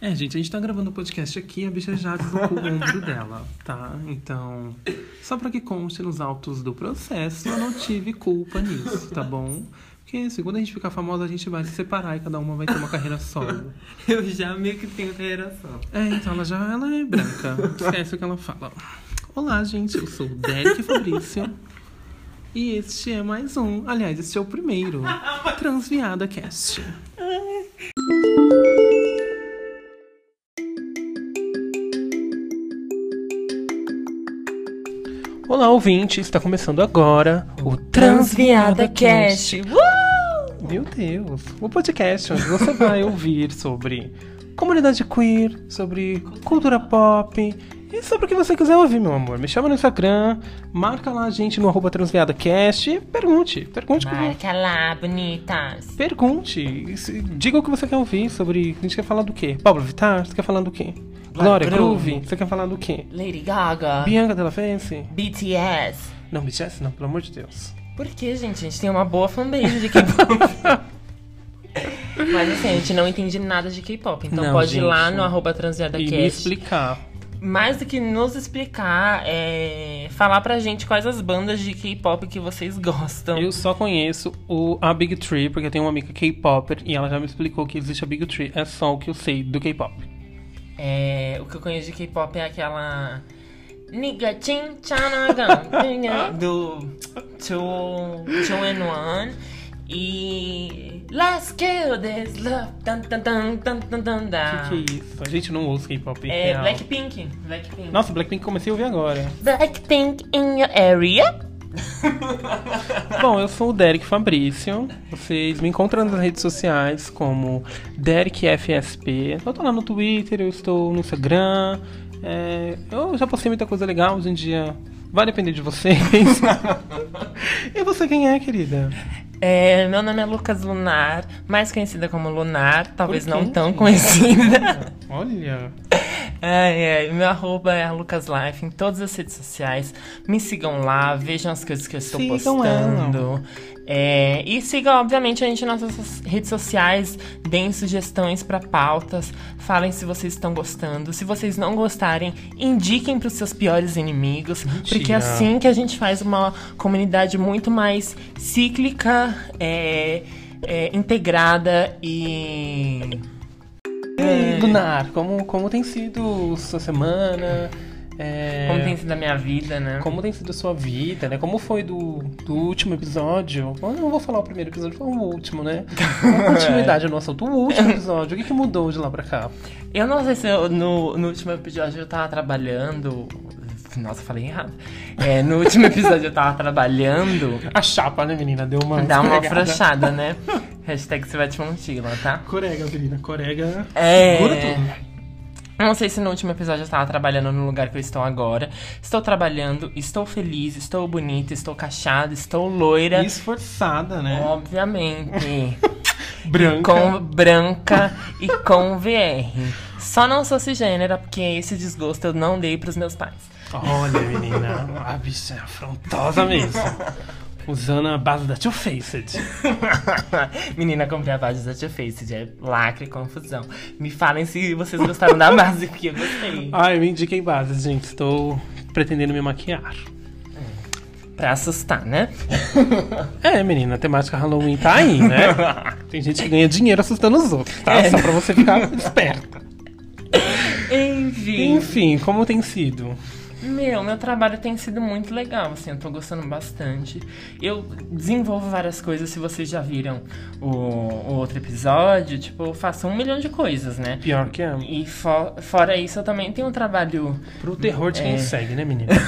É, gente, a gente tá gravando o podcast aqui, a bicha já deslocou o ombro dela, tá? Então, só pra que conste nos autos do processo, eu não tive culpa nisso, tá bom? Porque segundo a gente ficar famosa, a gente vai se separar e cada uma vai ter uma carreira solo. Eu já meio que tenho carreira só. É, então ela já ela é branca. Esquece o que ela fala. Olá, gente, eu sou o Derek Fabrício. E este é mais um. Aliás, este é o primeiro Transviada Cast. Olá, ouvinte, está começando agora o Transviada Cast. Meu Deus, o podcast onde você vai ouvir sobre comunidade queer, sobre cultura pop e sobre o que você quiser ouvir, meu amor. Me chama no Instagram, marca lá a gente no arroba transviadacast e pergunte, pergunte Marca lá, bonitas. Pergunte, se- diga o que você quer ouvir sobre. A gente quer falar do quê? Pablo Vittar? Você quer falar do quê? Glória Groove. Groove? Você quer falar do quê? Lady Gaga. Bianca Della Fence? BTS. Não, BTS não, pelo amor de Deus. Por que, gente? A gente tem uma boa fanbase de K-pop. Mas assim, a gente não entende nada de K-pop. Então Não, pode ir lá gente. no arroba E me transviadacast. explicar. Mais do que nos explicar, é falar pra gente quais as bandas de K-pop que vocês gostam. Eu só conheço o, a Big Tree, porque eu tenho uma amiga K-Popper e ela já me explicou que existe a Big Tree. É só o que eu sei do K-pop. É, o que eu conheço de K-pop é aquela. Nigga Chin Chanagan do Two, two and One e Let's Kill This Love tan, tan, tan, tan, tan, tan, que, que é isso? A gente não ouve K-pop É real. Blackpink. Blackpink. Nossa, Blackpink comecei a ouvir agora. Blackpink in your area? Bom, eu sou o Derek Fabrício. Vocês me encontram nas redes sociais como DerekFSP. Eu tô lá no Twitter, eu estou no Instagram. É, eu já postei muita coisa legal hoje em dia. Vai depender de vocês. e você quem é, querida? É, meu nome é Lucas Lunar, mais conhecida como Lunar, talvez não tão conhecida. Olha. É, é, meu arroba é Lucas Life em todas as redes sociais. Me sigam lá, vejam as coisas que eu estou Sigam postando. É, e sigam, obviamente, a gente nas nossas redes sociais. Deem sugestões para pautas. Falem se vocês estão gostando. Se vocês não gostarem, indiquem para os seus piores inimigos. Porque é Mentira. assim que a gente faz uma comunidade muito mais cíclica, é, é, integrada e. E aí, Lunar, como, como tem sido sua semana? É, Como tem sido a minha vida, né? como tem sido a sua vida, né? Como foi do, do último episódio? Eu não vou falar o primeiro episódio, foi o último, né? Uma continuidade no assunto. O último episódio, o que, que mudou de lá pra cá? Eu não sei se eu- no, no último episódio eu tava trabalhando. Nossa, falei errado. É, no último episódio eu tava trabalhando. A chapa, né, menina? Deu uma. Dá uma afrouxada, né? Hashtag se vai te montila, tá? Corega, menina, corega. É. Segura tudo. Não sei se no último episódio eu estava trabalhando no lugar que eu estou agora. Estou trabalhando, estou feliz, estou bonita, estou cachada, estou loira. E esforçada, né? Obviamente. Branca. Com branca e com VR. Só não sou cisgênera, porque esse desgosto eu não dei pros meus pais. Olha, menina, a bicha é afrontosa mesmo. Usando a base da Two Faced. Menina, comprei a base da Too Faced, é lacre e confusão. Me falem se vocês gostaram da base, porque eu gostei. Ai, me indiquem bases, gente. Estou pretendendo me maquiar. Pra assustar, né? É, menina, a temática Halloween tá aí, né? Tem gente que ganha dinheiro assustando os outros, tá? É. Só pra você ficar esperta. Enfim. Enfim, como tem sido? Meu, meu trabalho tem sido muito legal, assim, eu tô gostando bastante. Eu desenvolvo várias coisas, se vocês já viram o, o outro episódio, tipo, eu faço um milhão de coisas, né? Pior que é. E fo- fora isso, eu também tenho um trabalho Pro terror de quem É. segue, né, menina?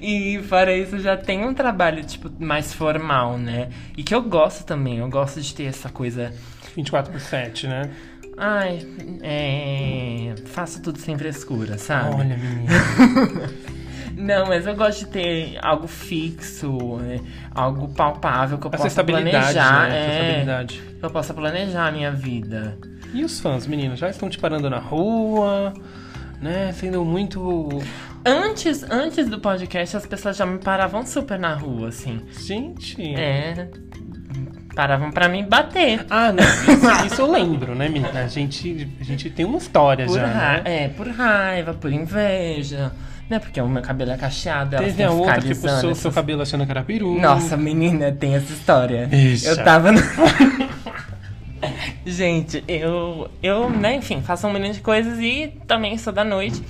E fora isso, já tem um trabalho, tipo, mais formal, né? E que eu gosto também, eu gosto de ter essa coisa. 24 por 7, né? Ai, é. Faço tudo sem frescura, sabe? Olha, menina. Não, mas eu gosto de ter algo fixo, né? algo palpável que eu Essa possa planejar. né? Essa é, que eu possa planejar a minha vida. E os fãs, menina? Já estão te parando na rua, né? Sendo muito. Antes, antes do podcast, as pessoas já me paravam super na rua, assim. Gente. É. Paravam pra me bater. Ah, não. Isso, isso eu lembro, né, menina? A gente, a gente tem uma história Por já, né? É, por raiva, por inveja. Né? Porque o meu cabelo é cacheado, Teve a outra que puxou essas- seu cabelo achando que era peru. Nossa, menina, tem essa história. Ixi. Eu tava no... Gente, eu, eu, né, enfim, faço um milhão de coisas e também sou da noite.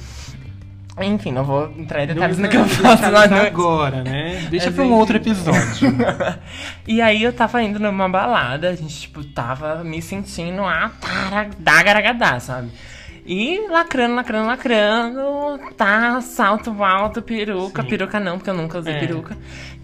Enfim, não vou entrar em detalhes no que eu faço na noite. agora, né? Deixa Mas pra um outro episódio. e aí eu tava indo numa balada, a gente, tipo, tava me sentindo a taragadagadá, sabe? E lacrando, lacrando, lacrando, tá, salto alto, peruca, Sim. peruca não, porque eu nunca usei É. peruca.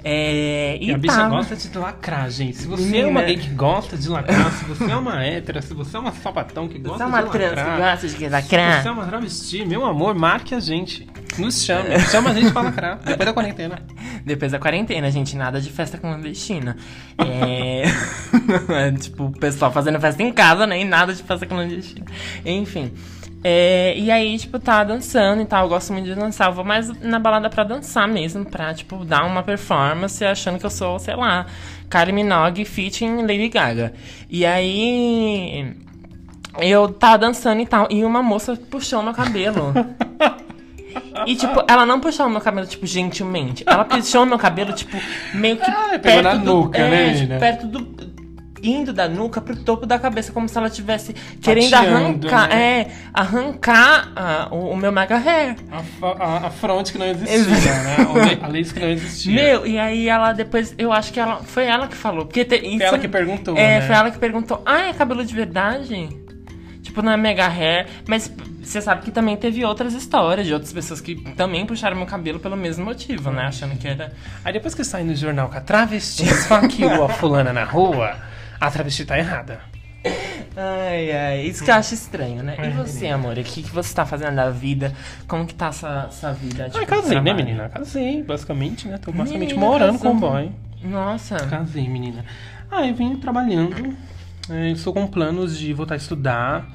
É, e a bicha tava... gosta de lacrar, gente. Se você é uma gay que gosta de lacrar, se você é uma hétera, se você é uma sapatão que Você gosta é uma de trans que lacrar, gosta de se lacrar? você é uma travesti, meu amor, marque a gente. Nos chame. Chama a gente pra lacrar. Depois da quarentena. Depois da quarentena, gente, nada de festa clandestina. É... é, tipo, o pessoal fazendo festa em casa, né? E nada de festa clandestina. Enfim. É, e aí, tipo, tá dançando e tal. Eu gosto muito de dançar. Eu vou mais na balada pra dançar mesmo, pra, tipo, dar uma performance achando que eu sou, sei lá, Kylie Minogue featuring Lady Gaga. E aí. Eu tava dançando e tal. E uma moça puxou meu cabelo. E, tipo, ela não puxou o meu cabelo, tipo, gentilmente. Ela puxou o meu cabelo, tipo, meio que Ah, pegou perto na do... nuca, é, né, tipo, perto do... Indo da nuca pro topo da cabeça, como se ela tivesse querendo arrancar... né? É, arrancar ah, o, o meu mega hair. A, a, a fronte que não existia, né? A A lace que não existia. Meu, e aí ela depois... Eu acho que ela... Foi ela que falou. Porque te, isso, Foi ela que perguntou, É, né? foi ela que perguntou. Ah, é cabelo de verdade? Tipo, não é mega hair. Mas você sabe que também teve outras histórias de outras pessoas que também puxaram meu cabelo pelo mesmo motivo, né? Achando que era... Aí depois que sai no jornal que a travesti esfaqueou a fulana na rua, a travesti tá errada. Ai, ai, isso que eu acho estranho, né? É, E você, amor? O que, que você tá fazendo da vida? Como que tá essa, essa vida? Ah, tipo, casei, né, menina? Casei, basicamente, né? Tô basicamente Menina, morando com o boy. Nossa. Casei, menina. Ah, eu vim trabalhando. É, Estou com planos de voltar a estudar.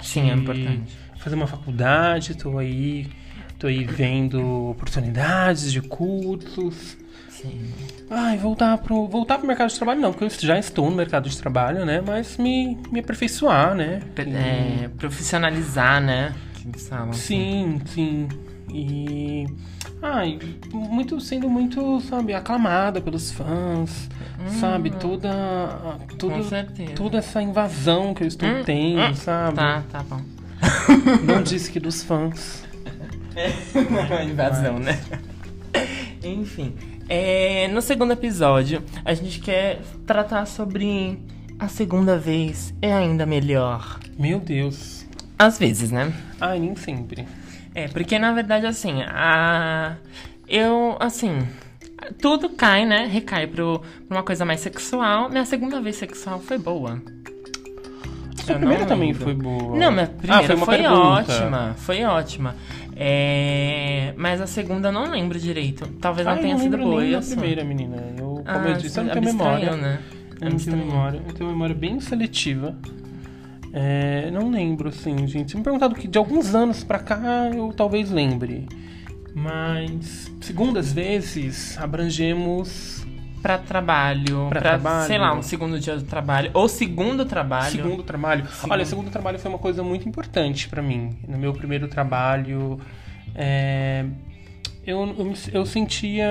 Sim, é importante. Fazer uma faculdade, tô aí. Tô aí vendo oportunidades de cursos. Sim. Ai, voltar pro, voltar pro mercado de trabalho não, porque eu já estou no mercado de trabalho, né? Mas me, me aperfeiçoar, né? É, profissionalizar, né? Que eles falam. Sim, sim. E. Ai, muito, sendo muito, sabe, aclamada pelos fãs, sabe? Toda. Toda, toda essa invasão que eu estou Hum, tendo, hum, sabe? Tá, tá bom. Não disse que dos fãs. Invasão, né? Enfim. É, no segundo episódio, a gente quer tratar sobre a segunda vez é ainda melhor. Meu Deus. Às vezes, né? Ai, nem sempre. É, porque na verdade, assim, a. Eu, assim. Tudo cai, né? Recai pro, pra uma coisa mais sexual. Minha segunda vez sexual foi boa. Sua primeira também foi boa. Não, minha primeira ah, foi, uma foi ótima. Foi ótima. É, Mas a segunda eu não lembro direito. Talvez Ah, não tenha não sido boa. nem eu sou- primeira, menina. Eu, como Ah, eu disse, eu não tenho memória. né? Eu não tenho memória. Eu tenho memória bem seletiva. É, não lembro, assim, gente. Se me perguntar do que de alguns anos pra cá, eu talvez lembre. Mas, segundas vezes, abrangemos Pra trabalho, Pra pra, trabalho. sei lá, um segundo dia do trabalho. Ou segundo trabalho. segundo trabalho. Segundo. Olha, segundo trabalho foi uma coisa muito importante pra mim. No meu primeiro trabalho, é, eu, eu, eu sentia.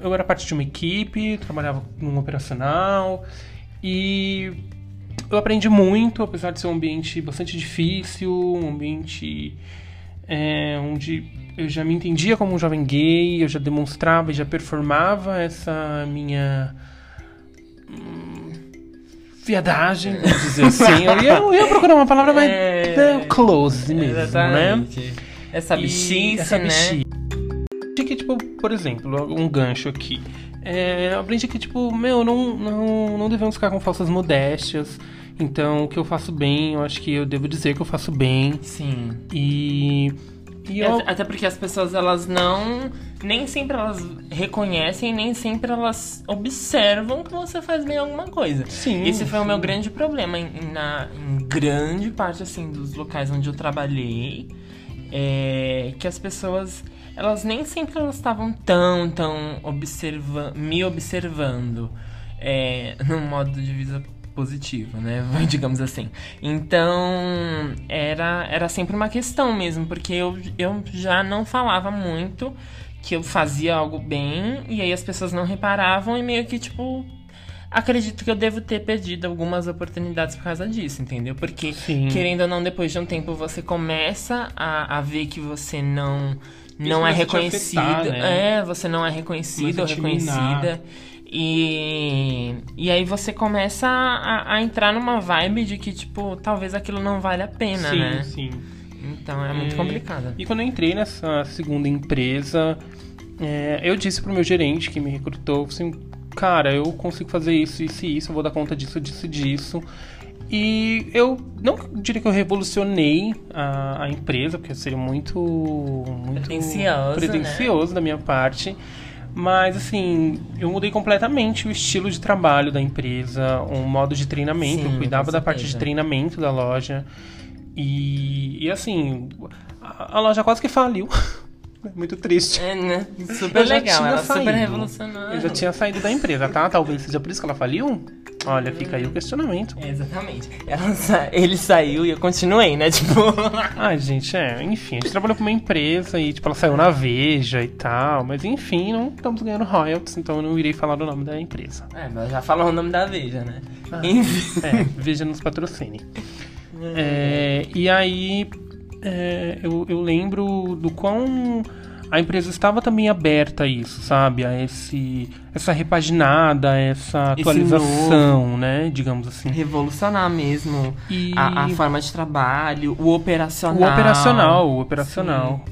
Eu era parte de uma equipe, trabalhava num operacional e eu aprendi muito, apesar de ser um ambiente bastante difícil, um ambiente é, onde eu já me entendia como um jovem gay, eu já demonstrava e já performava essa minha hum, viadagem, vamos dizer assim. Eu ia, eu ia procurar uma palavra mais É. é, close mesmo, né? Exatamente. Essa bichice, essa né? bichice. Aprendi que, tipo, por exemplo, um gancho aqui. É, aprendi que, tipo, meu, não, não, não devemos ficar com falsas modéstias. Então, o que eu faço bem, eu acho que eu devo dizer que eu faço bem. Sim. E. E eu, Até- porque as pessoas, elas não. Nem sempre elas reconhecem, nem sempre elas observam que você faz bem alguma coisa. Sim, Esse foi o meu sim. grande problema em, na, em grande parte, assim, dos locais onde eu trabalhei. É que as pessoas, elas nem sempre elas estavam tão, tão observa me observando. é, num modo de vida positivo, né? Digamos assim. Então, era, era sempre uma questão mesmo, porque eu, eu já não falava muito que eu fazia algo bem, e aí as pessoas não reparavam e meio que, tipo, acredito que eu devo ter perdido algumas oportunidades por causa disso, entendeu? Porque, Sim. querendo ou não, depois de um tempo você começa a, a ver que você não, não é a te reconhecido. afetar, né? É, você não é reconhecido ou a te minar. E, e aí você começa a, a entrar numa vibe de que, tipo, talvez aquilo não vale a pena, sim, né? sim. Então é muito É, complicado. E quando eu entrei nessa segunda empresa, é, eu disse pro meu gerente que me recrutou, assim, cara, eu consigo fazer isso, isso e isso, eu vou dar conta disso, disso e disso. E eu não diria que eu revolucionei a, a empresa, porque seria muito, muito Pretencioso, pretencioso da minha parte. Mas assim, eu mudei completamente o estilo de trabalho da empresa, o modo de treinamento. Sim, eu cuidava da parte de treinamento da loja. E, e assim, a, a loja quase que faliu. Muito triste. É, né? Super legal, ela super saído. revolucionária. Eu já tinha saído da empresa, tá? Talvez seja por isso que ela faliu. Olha, fica aí o questionamento. É, exatamente. Ela sa- Ele saiu e eu continuei, né? Tipo. Ai, gente, é, enfim, a gente trabalhou com uma empresa e, tipo, ela saiu na Veja e tal, mas enfim, não estamos ganhando royalties, então eu não irei falar do nome da empresa. É, mas já falou o nome da Veja, né? Ah. Enfim. É, Veja nos patrocine. É, e aí, é, eu, eu lembro do quão a empresa estava também aberta a isso, sabe? A esse, essa repaginada, essa atualização, né? Digamos assim. Revolucionar mesmo E a, a forma de trabalho, o operacional. o operacional, o operacional.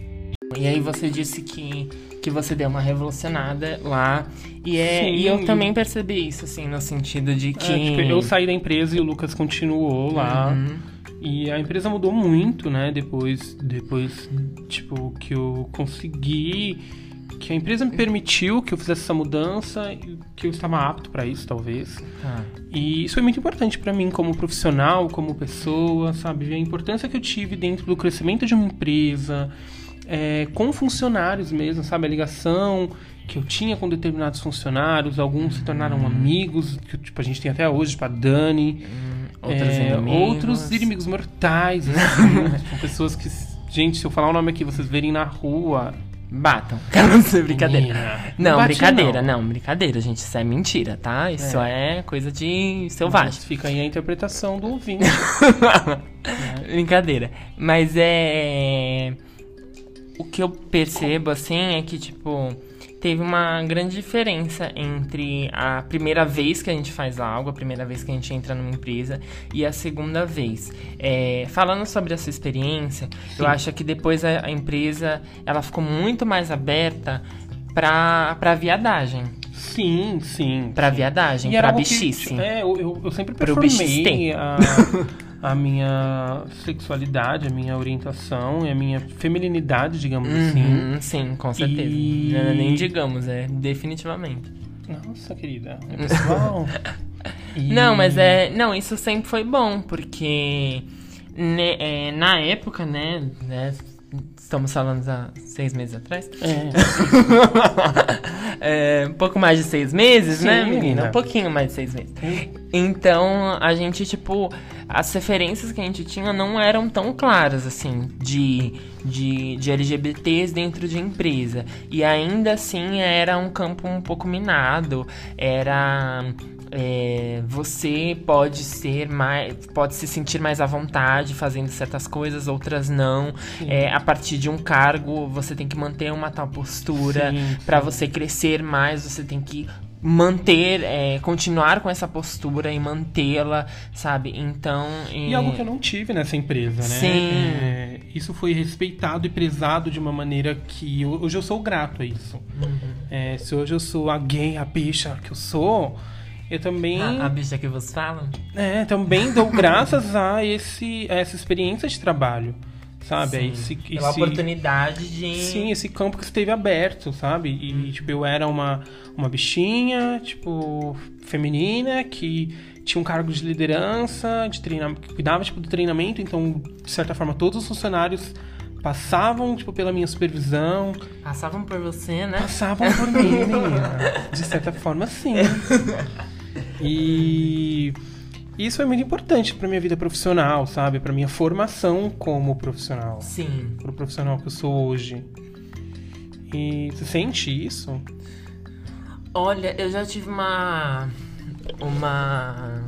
E aí você disse que, que você deu uma revolucionada lá. E, é, Sim. e eu também percebi isso, assim, no sentido de É, que. tipo, eu saí da empresa e o Lucas continuou lá. Uhum. E a empresa mudou muito, né? Depois, depois, tipo, que eu consegui, que a empresa me permitiu que eu fizesse essa mudança, que eu estava apto para isso, talvez. Tá. E isso foi muito importante para mim como profissional, como pessoa, sabe? A importância que eu tive dentro do crescimento de uma empresa, é, com funcionários mesmo, sabe? A ligação que eu tinha com determinados funcionários, alguns se tornaram amigos, que tipo, a gente tem até hoje, tipo a Dani. Outros É, inimigos. outros inimigos mortais, assim, são pessoas que, gente, se eu falar o nome aqui, vocês verem na rua. Batam. Não sei, brincadeira. menina, Não, bate, brincadeira, não. brincadeira, gente. Isso é mentira, tá? Isso é, coisa de selvagem. Mas Fica aí a interpretação do ouvinte. Brincadeira. Mas é. O que eu percebo, assim, é que, tipo, teve uma grande diferença entre a primeira vez que a gente faz algo, a primeira vez que a gente entra numa empresa, e a segunda vez. É, falando sobre essa experiência, eu acho que depois a, a empresa ela ficou muito mais aberta pra, pra viadagem. Sim, sim. Pra viadagem, E pra algo que, bichice. é, eu, eu, sempre performei a, a minha sexualidade, a minha orientação e a minha feminilidade, digamos assim. Uhum, sim, com certeza. E- Não, Nem digamos, é definitivamente. Nossa, querida. É pessoal. E- Não, mas é. Não, isso sempre foi bom, porque né, é, na época, né, né? Estamos falando há seis meses atrás. É, É, um pouco mais de seis meses, Sim, né, menina? menina. Um pouquinho mais de seis meses. Então, a gente, tipo, as referências que a gente tinha não eram tão claras, assim, de, de, de LGBTs dentro de empresa. E ainda assim era um campo um pouco minado. Era. É, você pode ser mais. pode se sentir mais à vontade fazendo certas coisas, outras não. É, a partir de um cargo, você tem que manter uma tal postura. Pra você crescer mais, você tem que manter, é, continuar com essa postura e mantê-la, sabe? Então. E algo que eu não tive nessa empresa, né? Sim. É, isso foi respeitado e prezado de uma maneira que hoje eu sou grato a isso. Uhum. É, se hoje eu sou a gay, a bicha que eu sou, eu também, A, a bicha que vos fala? é, também dou graças a, esse, a essa experiência de trabalho, sabe? Sim, esse, Pela esse- oportunidade de. Sim, esse campo que esteve aberto, sabe? E, tipo, eu era uma, uma bichinha, tipo, feminina, que tinha um cargo de liderança, de treinamento, que cuidava, tipo, do treinamento, então, de certa forma, todos os funcionários passavam, tipo, pela minha supervisão, Passavam por você, né? passavam por mim, menina. De certa forma, sim. E isso é muito importante pra minha vida profissional, sabe? Pra minha formação como profissional. Sim. Pro profissional que eu sou hoje. E você sente isso? Olha, eu já tive uma. Uma.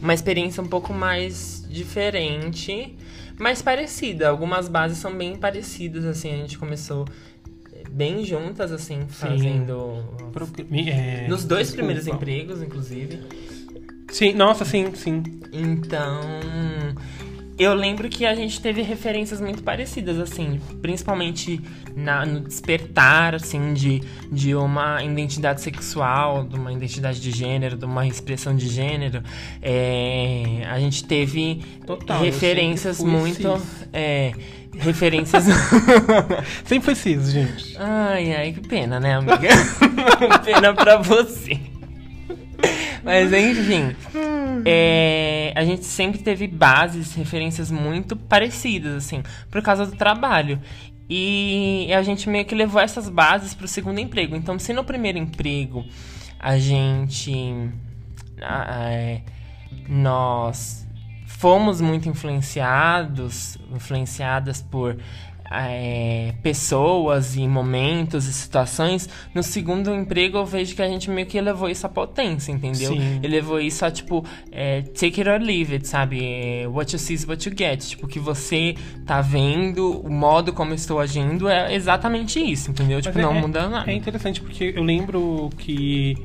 Uma experiência um pouco mais diferente, mas parecida. Algumas bases são bem parecidas, assim. A gente começou bem juntas, assim, fazendo. Pro- é, Nos dois desculpa. primeiros empregos, inclusive. Sim, nossa, sim, sim. Então, eu lembro que a gente teve referências muito parecidas, assim, principalmente na- no despertar, assim, de, de uma identidade sexual, de uma identidade de gênero, de uma expressão de gênero. É, a gente teve Total, referências muito. cis. É, referências. Sempre foi cis, gente. Ai, ai, que pena, né, amiga? pena pra você. Mas enfim, é, a gente sempre teve bases, referências muito parecidas, assim, por causa do trabalho. E a gente meio que levou essas bases pro segundo emprego. Então, se no primeiro emprego a gente. ah, é, nós fomos muito influenciados, influenciadas por é, pessoas e momentos e situações, no segundo emprego eu vejo que a gente meio que elevou isso à potência, entendeu? Sim. Elevou isso a, tipo, é, take it or leave it, sabe? É, What you see is what you get. Tipo, o que você tá vendo, o modo como eu estou agindo é exatamente isso, entendeu? Tipo, Mas não é- muda nada. É interessante porque eu lembro que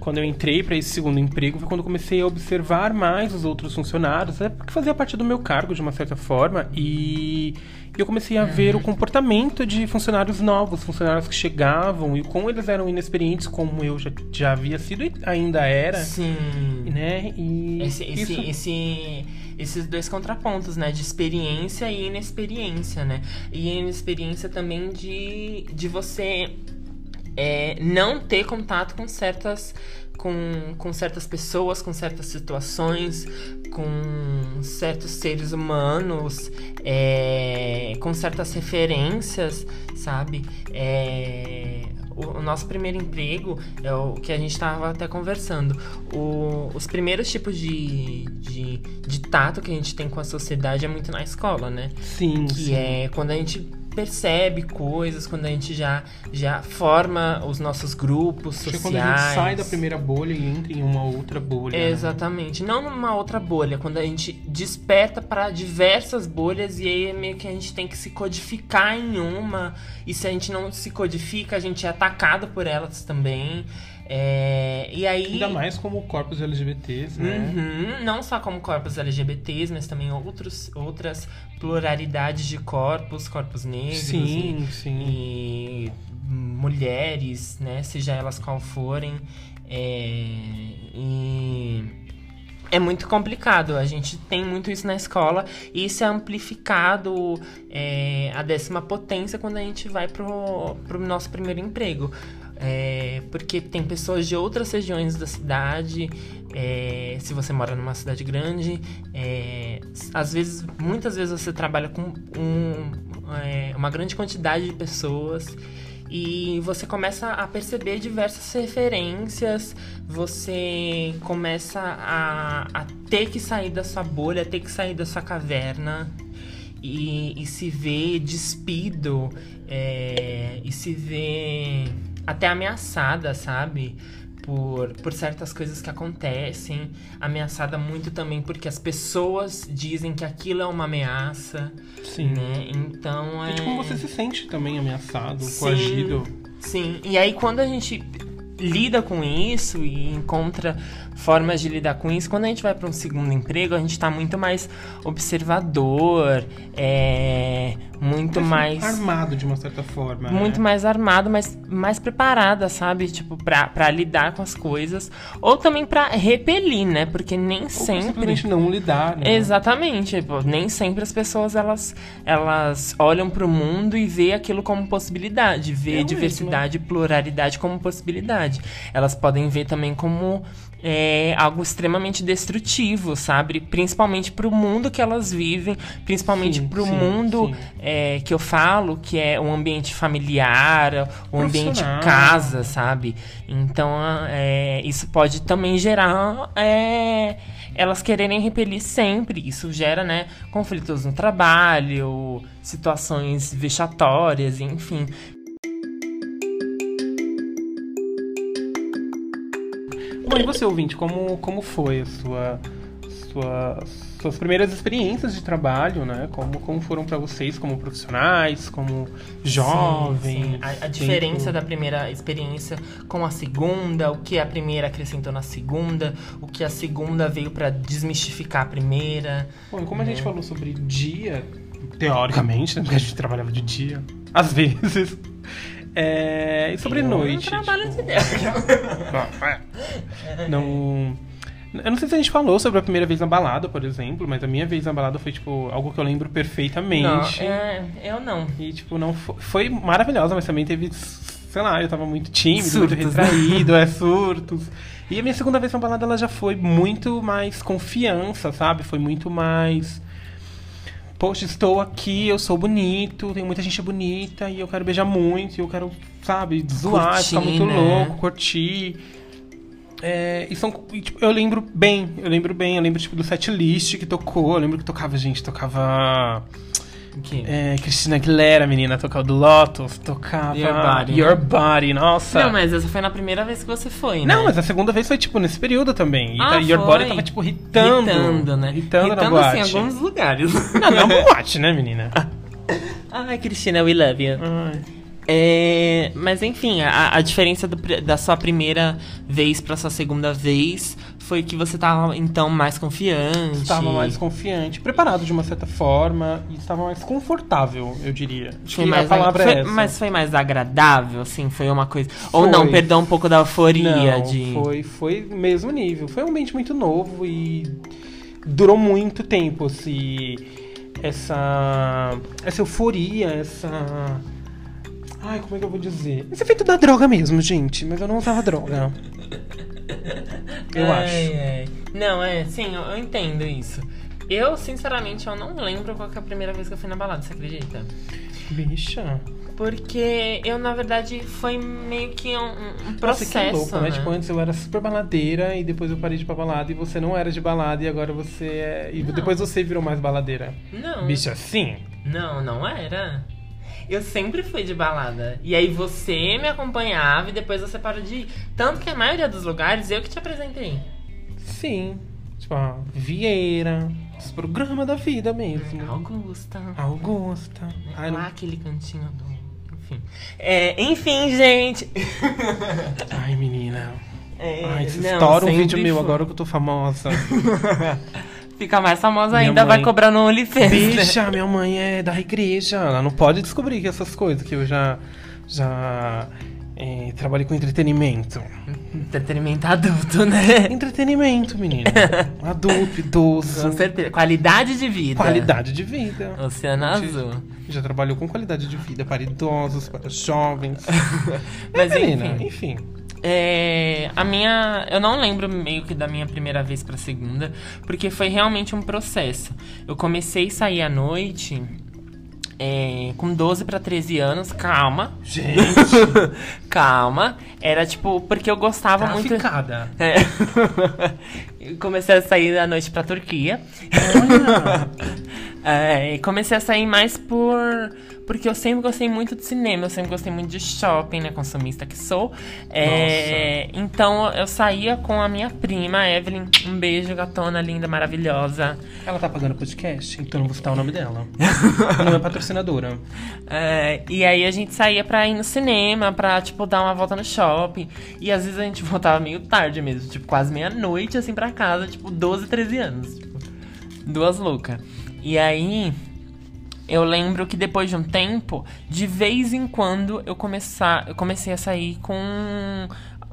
quando eu entrei para esse segundo emprego foi quando eu comecei a observar mais os outros funcionários, é porque fazia parte do meu cargo de uma certa forma e eu comecei a ver o comportamento de funcionários novos, funcionários que chegavam e como eles eram inexperientes, como eu já, já havia sido e ainda era, Sim. né? E Esse, esse, isso- esse- esses dois contrapontos, né? De experiência e inexperiência, né? E inexperiência também de, de você é, não ter contato com certas. Com, com certas pessoas, com certas situações, com certos seres humanos, é, com certas referências, sabe? É, o, o nosso primeiro emprego é o que a gente estava até conversando. O- os primeiros tipos de, de, de tato que a gente tem com a sociedade é muito na escola, né? sim, Que sim. é quando a gente percebe coisas, quando a gente já, já forma os nossos grupos que é sociais. quando a gente sai da primeira bolha e entra em uma outra bolha. né? Exatamente. Não numa outra bolha, quando a gente desperta para diversas bolhas e aí é meio que a gente tem que se codificar em uma. E se a gente não se codifica, a gente é atacado por elas também. É, e aí. Ainda mais como corpos LGBTs, né? Uhum, não só como corpos LGBTs, mas também outros, outras pluralidades de corpos, corpos negros Sim, e, sim. e mulheres, né, seja elas qual forem. É, e é muito complicado. A gente tem muito isso na escola e isso é amplificado é, a décima potência quando a gente vai pro, pro nosso primeiro emprego. É, porque tem pessoas de outras regiões da cidade. é, se você mora numa cidade grande, é, às vezes, muitas vezes você trabalha com um, é, uma grande quantidade de pessoas e você começa a perceber diversas referências, você começa a, a ter que sair da sua bolha, ter que sair da sua caverna e, e se ver despido é, e se ver até ameaçada, sabe? Por, por certas coisas que acontecem, ameaçada muito também porque as pessoas dizem que aquilo é uma ameaça, Sim. né? Então é. E como você se sente também ameaçado, Sim. coagido. Sim, e aí quando a gente lida com isso e encontra formas de lidar com isso, quando a gente vai para um segundo emprego, a gente tá muito mais observador, é muito mais Armado de uma certa forma. muito né? mais armado, mas mais preparada, sabe? Tipo, pra, pra lidar com as coisas. Ou também pra repelir, né? Porque nem Ou sempre. simplesmente não lidar, né? Exatamente, tipo, nem sempre as pessoas elas, elas olham pro mundo e vê aquilo como possibilidade, vê Eu diversidade e pluralidade como possibilidade. Elas podem ver também como é algo extremamente destrutivo, sabe? Principalmente pro mundo que elas vivem, principalmente pro sim, mundo é, que eu falo, que é um ambiente familiar, um ambiente casa, sabe? Então, é, isso pode também gerar é, elas quererem repelir sempre. Isso gera, né, conflitos no trabalho, situações vexatórias, enfim. Bom, e você, ouvinte, como, como foi a sua, sua, suas primeiras experiências de trabalho, né? Como, como foram pra vocês como profissionais, como jovens? Sim, sim. A, a diferença dentro- da primeira experiência com a segunda, o que a primeira acrescentou na segunda, o que a segunda veio pra desmistificar a primeira. Bom, e como a gente falou sobre dia, teoricamente, né? Porque a gente trabalhava de dia, às vezes. É, e sobre Eu noite. Não trabalho tipo, de ideia. Não. Eu não sei se a gente falou sobre a primeira vez na balada, por exemplo, mas a minha vez na balada foi, tipo, algo que eu lembro perfeitamente. Não, é, eu não. E, tipo, não foi, foi maravilhosa, mas também teve, sei lá, eu tava muito tímido, Surtos, muito né? retraído, é, surtos. E a minha segunda vez na balada, ela já foi muito mais confiança, sabe? Foi muito mais... Poxa, estou aqui, eu sou bonito, tem muita gente bonita e eu quero beijar muito, e eu quero, sabe, zoar, Curtir, ficar muito né? louco, curtir. É, e são, e, tipo, eu lembro bem, eu lembro bem, eu lembro tipo do set list que tocou, eu lembro que tocava, gente, tocava é, Cristina Aguilera, menina, tocava do Lotus, tocava Your Body, né? Your Body, nossa. Não, mas essa foi na primeira vez que você foi, né? Não, mas a segunda vez foi, tipo, nesse período também. E Ah, Your foi. Body tava, tipo, hitando. Irritando, né? Hitando, na Irritando, boate. assim, em alguns lugares. Não, não é boate, né, menina? Ai, Cristina, we love you. Ai. É, mas enfim, a, a diferença do da sua primeira vez pra sua segunda vez foi que você tava então mais confiante. Estava mais confiante, preparado de uma certa forma e estava mais confortável, eu diria. Foi que mais a palavra foi- é essa. Mas foi mais agradável, assim, foi uma coisa. Ou Foi. não, perdão um pouco da euforia Não, de. foi, foi mesmo nível. Foi um ambiente muito novo e durou muito tempo esse, essa, essa euforia, essa... Ai, como é que eu vou dizer? Esse efeito da droga mesmo, gente. Mas eu não usava droga. Eu Ai, acho. ai. Não, é, sim, eu, eu entendo isso. Eu, sinceramente, eu não lembro qual que é a primeira vez que eu fui na balada, você acredita? Bicha. Porque eu, na verdade, foi meio que um, um Nossa, processo, que louco, né? né? Tipo, antes eu era super baladeira e depois eu parei de ir pra balada e você não era de balada e agora você é... E Não. depois você virou mais baladeira. Não, Bicha, sim. não, não era. Eu sempre fui de balada. E aí você me acompanhava e depois você parou de ir. Tanto que a maioria dos lugares eu que te apresentei. Sim. Tipo, a Vieira. Os programas da vida mesmo. Augusta. Augusta. Ai, não... Lá aquele cantinho do. Enfim. É, enfim, gente. Ai menina. É, Ai, não, estoura um vídeo meu foi. agora que eu tô famosa. Fica mais famosa ainda, vai mãe- cobrar no OnlyFans. né? Bicha, minha mãe é da igreja. Ela não pode descobrir que essas coisas que eu já. Já. é, trabalhei com entretenimento. Entretenimento adulto, né? Entretenimento, menina. Adulto, idoso. Com certeza. Qualidade de vida. Qualidade de vida. Oceano Azul. Já trabalhou com qualidade de vida para idosos, para jovens. Mas é, menina, enfim. enfim. É, a minha. Eu não lembro meio que da minha primeira vez pra segunda, porque foi realmente um processo. Eu comecei a sair à noite é, com 12 pra 13 anos, calma. Gente, calma. Era tipo, porque eu gostava muito. traficada. É. Comecei a sair à noite pra Turquia. É, e comecei a sair mais por. Porque eu sempre gostei muito de cinema, eu sempre gostei muito de shopping, né? Consumista que sou. É, então eu saía com a minha prima, Evelyn. Um beijo, gatona, linda, maravilhosa. Ela tá pagando podcast, então não vou citar o nome dela. Ela não é patrocinadora. É, e aí a gente saía pra ir no cinema, pra, tipo, dar uma volta no shopping. E às vezes a gente voltava meio tarde mesmo, tipo, quase meia-noite, assim, pra casa, tipo, 12, 13 anos. Tipo, duas loucas. E aí, eu lembro que depois de um tempo, de vez em quando, eu, começar, eu comecei a sair com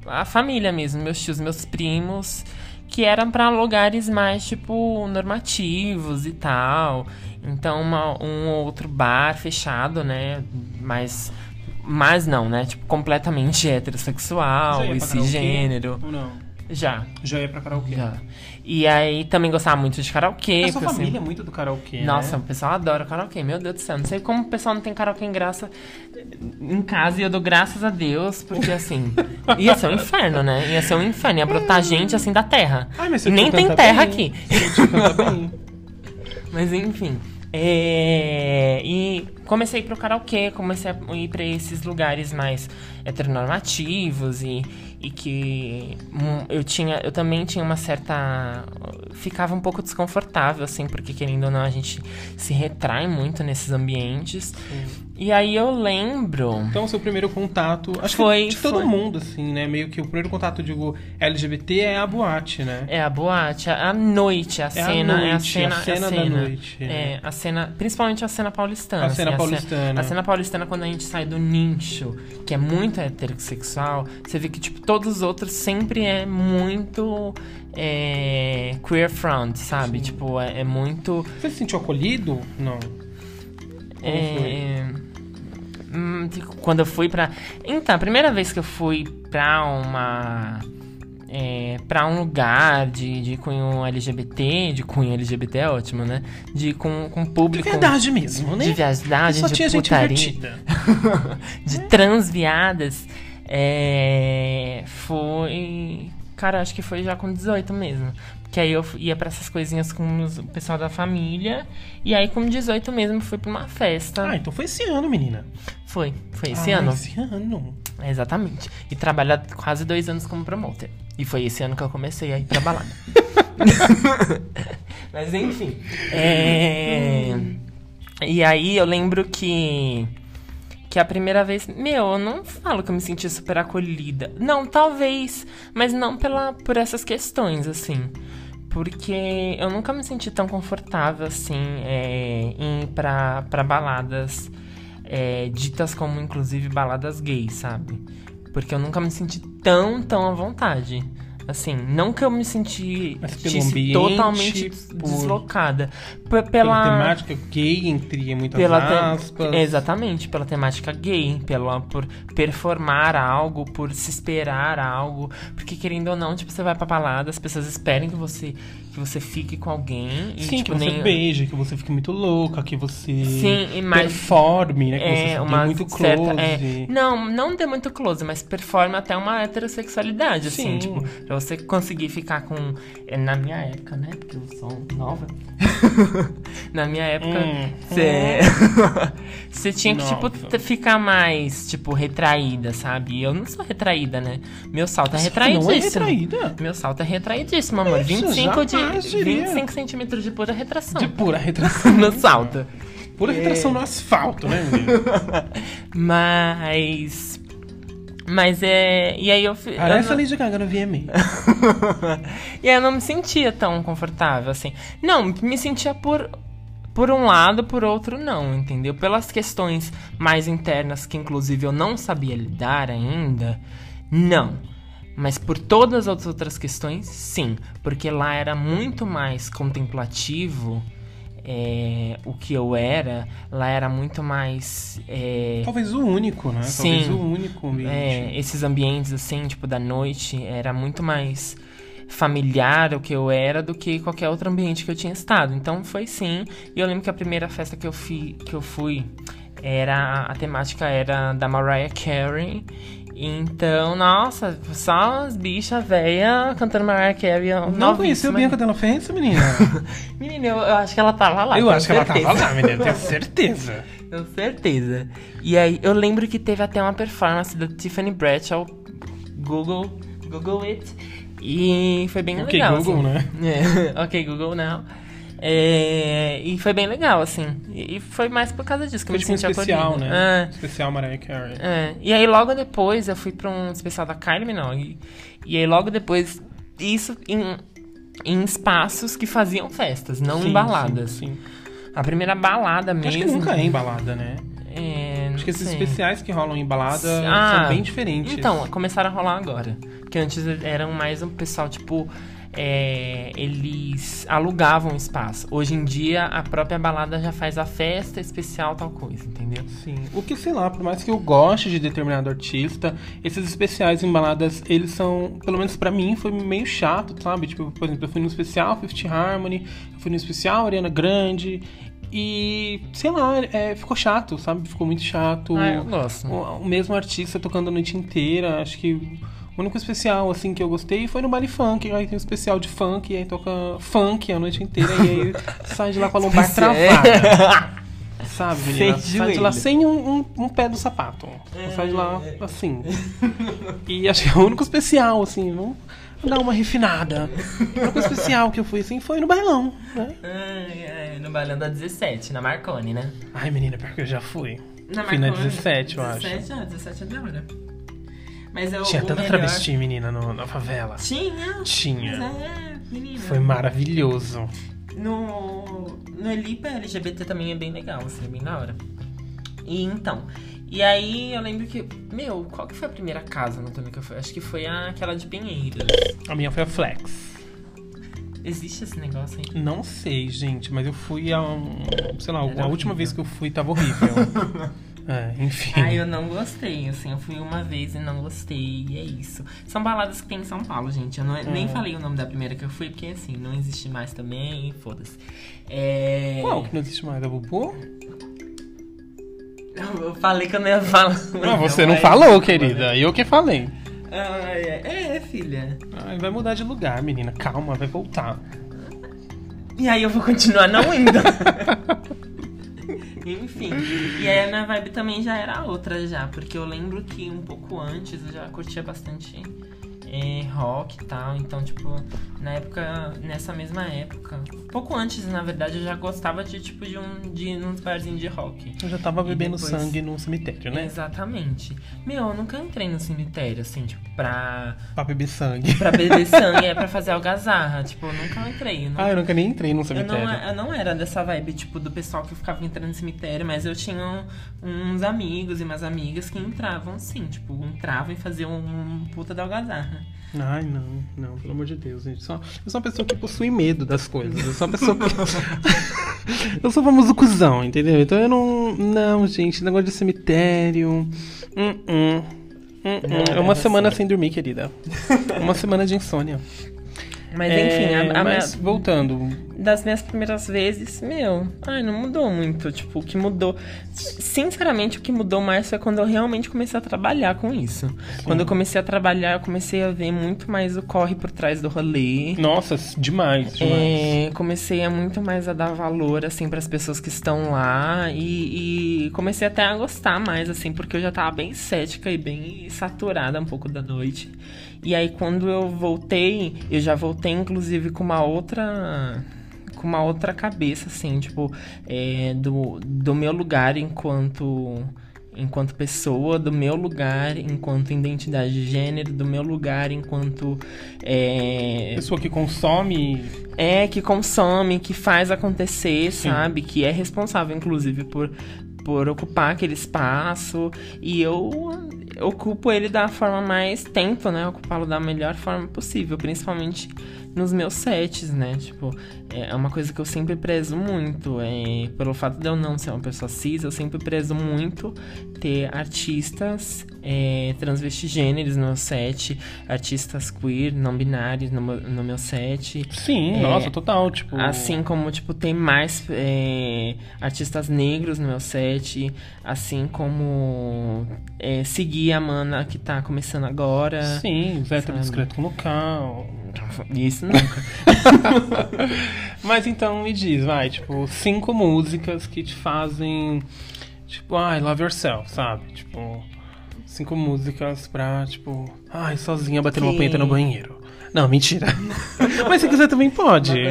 a família mesmo, meus tios, meus primos, que eram pra lugares mais, tipo, normativos e tal. Então, uma- um outro bar fechado, né? Mas. Mas não, né? Tipo, completamente heterossexual e pra karaokê cisgênero. Ou não? Já, Já ia pra karaokê. já. E aí também gostava muito de karaokê. A sua assim, família é muito do karaokê, Nossa, né? o pessoal adora karaokê, meu Deus do céu. Não sei como o pessoal não tem karaokê em graça em casa e eu dou graças a Deus, porque assim, ia ser um inferno, né? Ia ser um inferno, ia brotar gente assim da terra. Ai, mas você nem tem terra bem. aqui. Bem. Mas enfim. é, E comecei a ir pro karaokê, comecei a ir pra esses lugares mais heteronormativos e, e que eu tinha. Eu também tinha uma certa. Ficava um pouco desconfortável, assim, porque querendo ou não, a gente se retrai muito nesses ambientes. E aí eu lembro. Então, seu primeiro contato, acho Foi- que de todo foi. mundo, assim, né? Meio que o primeiro contato, digo, LGBT é a boate, né? É a boate, a a noite, a É a cena, é a noite, cena, a cena da noite, É, né? a cena, principalmente a cena paulistana. A cena assim, paulistana. A cena paulistana, quando a gente sai do nicho, que é muito heterossexual, você vê que, tipo, todos os outros sempre é muito é, queer front, sabe? Tipo, é, é muito. Você se sentiu acolhido? Não. É, hum, quando eu fui pra. Então, a primeira vez que eu fui pra uma. É, pra um lugar de, de cunho LGBT, de cunho LGBT é ótimo, né? De com, com De público. verdade mesmo, né? De Só de tinha gente putaria, invertida. de transviadas. É, foi. Cara, acho que foi já com 18 mesmo. Que aí eu ia pra essas coisinhas com o pessoal da família. E aí com 18 mesmo fui pra uma festa. Ah, então foi esse ano, menina. Foi, foi esse Ah, ano. Esse ano. É, Exatamente. E trabalhar quase dois anos como promoter. E foi esse ano que eu comecei a ir pra balada. Mas enfim. É... E aí eu lembro que. Que a primeira vez. Meu, eu não falo que eu me senti super acolhida. Não, talvez. Mas não pela, por essas questões, assim. Porque eu nunca me senti tão confortável, assim, é, em ir pra, pra baladas é, ditas como, inclusive, baladas gays, sabe? Porque eu nunca me senti tão, tão à vontade. Assim, não que eu me senti Mas ambiente, totalmente por- deslocada. Pela pela, temática gay, entre muitas pela aspas. Exatamente, pela temática gay, pela, por performar algo, por se esperar algo. Porque querendo ou não, tipo, você vai pra balada, as pessoas esperam que você, que você fique com alguém. E, Sim, tipo, que você nem... beije, que você fique muito louca, que você Sim, mais- performe, né? Que você É, se dê uma muito close. certa. é, não, não dê muito close, mas performa até uma heterossexualidade, assim, Sim. tipo, pra você conseguir ficar com. é, Na minha época, né? Porque eu sou nova. na minha época, você. Você tinha que, tipo, Nova. t- ficar mais, tipo, retraída, sabe? Eu não sou retraída, né? Meu salto é Você retraidíssimo. não é retraída? Meu salto é retraidíssimo, amor. Isso, 25, jamais de, diria. 25 centímetros de pura retração. De pura retração. no salto. Pura retração no asfalto, né, menino? Mas. Mas é. E aí eu. fi- eu Parece a não- Lady Gaga no VMA. e aí eu não me sentia tão confortável assim. Não, me sentia por. Por um lado, por outro não, entendeu? Pelas questões mais internas que inclusive eu não sabia lidar ainda, não. Mas por todas as outras questões, sim. Porque lá era muito mais contemplativo é, o que eu era. Lá era muito mais. é, Talvez o único, né? Sim. Talvez o único ambiente. é, esses ambientes assim, tipo da noite, era muito mais familiar o que eu era do que qualquer outro ambiente que eu tinha estado. Então foi sim. E eu lembro que a primeira festa que eu fui, que eu fui era a temática era da Mariah Carey. Então, nossa, só as bichas velhas cantando Mariah Carey. Não conheceu novíssima. Bianca Della Fence, menina? Menina, eu, eu acho que ela tava lá. Eu tenho acho que ela certeza. tava lá, menina. Tenho certeza. Com certeza. E aí, eu lembro que teve até uma performance da Tiffany Bradshaw. Google, Google it. E foi bem Ok, legal. Google, assim. né? É, ok, Google não. É, e foi bem legal, assim. E e foi mais por causa disso que Foi eu tipo me um senti especial, acolhida. né? É. Especial Mariah Carey. É, e aí logo depois eu fui pra um especial da Kylie Minogue. E aí logo depois, isso em, em espaços que faziam festas, não Sim, em baladas. Sim, sim. A primeira balada mesmo. Acho que nunca é em balada, né? É, Acho que esses sei. especiais que rolam em balada Ah, são bem diferentes. Então, começaram a rolar agora. Porque antes eram mais um pessoal, tipo, é, eles alugavam espaço. Hoje em dia, a própria balada já faz a festa especial, tal coisa, entendeu? Sim. O que, sei lá, por mais que eu goste de determinado artista, esses especiais em baladas, eles são, pelo menos pra mim, foi meio chato, sabe? Tipo, por exemplo, eu fui no especial Fifth Harmony, eu fui no especial Ariana Grande, e, sei lá, é, ficou chato, sabe? Ficou muito chato. Ah, eu gosto. O, o mesmo artista tocando a noite inteira, acho que o único especial, assim, que eu gostei foi no baile funk. Aí tem um especial de funk, e aí toca funk a noite inteira, e aí sai de lá com a lombar travada. Sabe, menina? Sem sai de lá sem um, um, um pé do sapato. Sai de lá assim. E acho que é o único especial, assim, vamos dar uma refinada. O único especial que eu fui, assim, foi no bailão, né? Ai, ai, no bailão da 17, na Marconi, né? Ai, menina, pior que eu já fui. Na Fui na Marconi, 17, eu acho. 17, ah, 17 é da hora. Mas é Tinha tanta melhor... travesti, menina, no- na favela. Tinha. Tinha. Mas é, menina. Foi maravilhoso. No, no Elipa LGBT também é bem legal, assim, é bem da hora. E então, e aí eu lembro que, meu, qual que foi a primeira casa no que eu fui? Acho que foi a- aquela de Pinheiros. A minha foi a Flex. Existe esse negócio aí? Não sei, gente, mas eu fui a um. Sei lá, Era a última horrível. vez que eu fui tava horrível. é, enfim. Ah, eu não gostei, assim, eu fui uma vez e não gostei, e é isso. São baladas que tem em São Paulo, gente. Eu não, nem falei o nome da primeira que eu fui, porque assim, não existe mais também, foda-se. É. Qual que não existe mais? A Bubu? Eu falei que eu não ia falar. Não, você não mas- falou, querida. Eu que falei. Ai, é, é, filha. Ai, vai mudar de lugar, menina. Calma, vai voltar. E aí eu vou continuar não indo. Enfim. E aí a minha vibe também já era outra já, porque eu lembro que um pouco antes eu já curtia bastante é, rock e tal. Então, tipo, na época, nessa mesma época. Pouco antes, na verdade, eu já gostava de, tipo, de um de ir nos barzinhos de rock. Eu já tava bebendo depois- sangue no cemitério, né? Exatamente. Meu, eu nunca entrei no cemitério, assim, tipo, pra, Pra beber sangue. pra beber sangue, é pra fazer algazarra. Tipo, eu nunca entrei. eu não- Ah, eu nunca nem entrei no Eu cemitério. não, eu não era dessa vibe, tipo, do pessoal que ficava entrando no cemitério, mas eu tinha uns amigos e umas amigas que entravam, sim, tipo, entravam e faziam um puta da algazarra. Ai, não, não, pelo amor de Deus, gente. Só, eu sou uma pessoa que possui medo das coisas. Eu sou uma pessoa que. eu sou o famoso cuzão, entendeu? Então eu não. Não, gente, negócio de cemitério. Hum, hum. Hum. É uma é semana sem dormir, querida. Uma semana de insônia. Mas É, enfim, a, a mas minha- voltando. Das minhas primeiras vezes, meu, ai, não mudou muito. Tipo, o que mudou. Sinceramente, o que mudou mais foi quando eu realmente comecei a trabalhar com isso. Quando eu comecei a trabalhar, eu comecei a ver muito mais o corre por trás do rolê. Nossa, demais, demais. É, comecei a muito mais a dar valor, assim, para as pessoas que estão lá e, e comecei até a gostar mais, assim, porque eu já tava bem cética e bem saturada um pouco da noite. E aí, quando eu voltei, eu já voltei, inclusive, com uma outra com uma outra cabeça, assim, tipo, é, do, do meu lugar enquanto enquanto pessoa, do meu lugar enquanto identidade de gênero, do meu lugar enquanto é, Pessoa que consome. é, que consome, que faz acontecer, Sim. sabe? Que é responsável, inclusive, por, por ocupar aquele espaço. E eu ocupo ele da forma mais. Tento, né? Ocupá-lo da melhor forma possível, principalmente nos meus sets, né? Tipo, é uma coisa que eu sempre prezo muito. É, pelo fato de eu não ser uma pessoa cis, eu sempre prezo muito ter artistas é, transvestigêneros no meu set, artistas queer, não binários no, meu- no meu set. Sim, É, nossa, total. Tipo. Assim como, tipo, tem mais é, artistas negros no meu set. Assim como é, seguir a mana que tá começando agora. Sim, os héteros discreto com local. Isso nunca. Mas então me diz, vai, tipo, cinco músicas que te fazem, tipo, ai, love yourself, sabe? Tipo, cinco músicas pra, tipo, ai, sozinha bater uma Que- punheta no banheiro. Não, mentira. Mas se quiser também pode.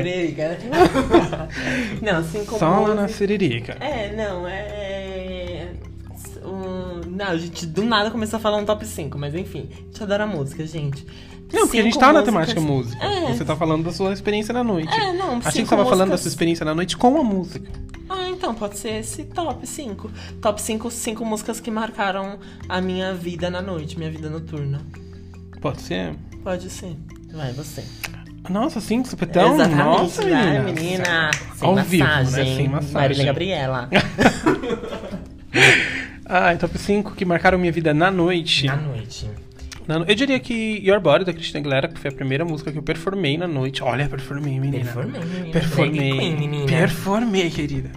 não, cinco Só lá na músicas- Siririca. É, não, é. Um... Não, a gente do nada começou a falar um top 5, mas enfim, a gente adora música, gente. Não, porque a gente tá na músicas- temática música. É. Você tá falando da sua experiência na noite. É, não, Achei que você tava falando da músicas- sua experiência na noite com a música. Ah, então pode ser esse top 5. Top 5, cinco músicas que marcaram a minha vida na noite, minha vida noturna. Pode ser? Pode ser. Vai, você. Nossa, sim, supetão? Exatamente, Nossa, né, menina. menina. Sem Ao massagem. vivo, né? Sem massagem. Marília Gabriela. Ah, top 5 que marcaram minha vida na noite. Na noite. Eu diria que Your Body, da Christina Aguilera, que foi a primeira música que eu performei na noite. Olha, performei, menina. Performei, menina. Performei. Queen, menina. Performei, querida.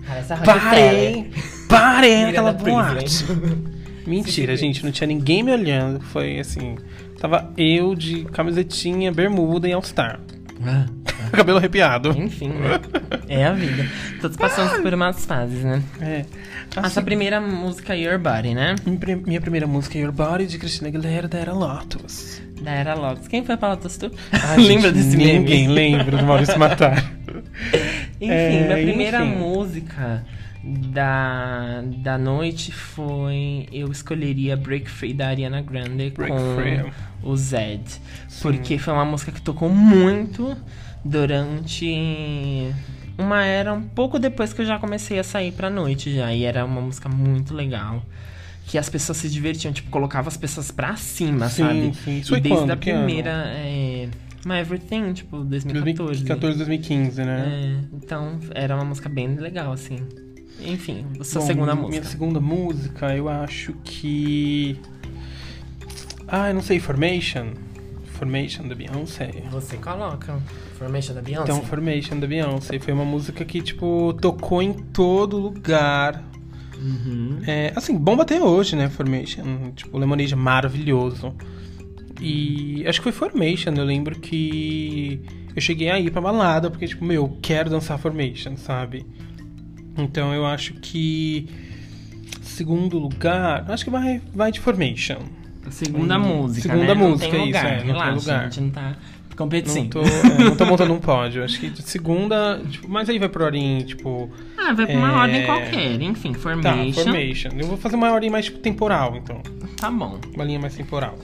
Parei. Federer. Parei naquela boate. Prisley. Mentira, gente. Não tinha ninguém me olhando. Foi assim... Tava eu de camisetinha, bermuda e all-star. Ah, Cabelo arrepiado. Enfim, né? É a vida. Todos passamos por umas fases, né? É. Essa primeira música, Your Body, né? Minha pri- Minha primeira música, Your Body, de Christina Aguilera, da Era Lotus. Da Era Lotus. Quem foi pra Lotus tu? Ai, Lembra gente, desse Ninguém meme? lembra do Maurício Matar. Enfim, É, minha primeira enfim. música da, da noite foi. Eu escolheria Break Free da Ariana Grande Break com Free. o Zed. Porque foi uma música que tocou muito durante uma era um pouco depois que eu já comecei a sair pra noite já. E era uma música muito legal. Que as pessoas se divertiam, tipo, colocava as pessoas pra cima, Sim, sabe? sim. Isso e desde quando? a primeira. É, My Everything, tipo, 2014. 2014, 2015, né? É, então era uma música bem legal, assim. Enfim, sua Bom, segunda Minha música. segunda música, eu acho que. Ah, eu não sei, Formation. Formation da Beyoncé. Você coloca Formation da Beyoncé? Então, Formation da Beyoncé. Foi uma música que, tipo, tocou em todo lugar. Uhum. É, assim, bomba até hoje, né? Formation. Tipo, Lemonade é maravilhoso. E acho que foi Formation. Eu lembro que eu cheguei a ir pra balada, porque, tipo, meu, quero dançar Formation, sabe? Então eu acho que. Segundo lugar, acho que vai, vai de Formation. Segunda Hum, música, segunda né? música, não tem isso, lugar, é, não tem relaxa, lugar. a gente não tá Não competindo. tô, é, não tô montando um pódio. Acho que de segunda. Tipo, mas aí vai por ordem, tipo. Ah, vai pra uma É. ordem qualquer. Enfim, Tá, Formation. Formation. Eu vou fazer uma ordem mais tipo, temporal, então. Tá bom. Uma linha mais temporal.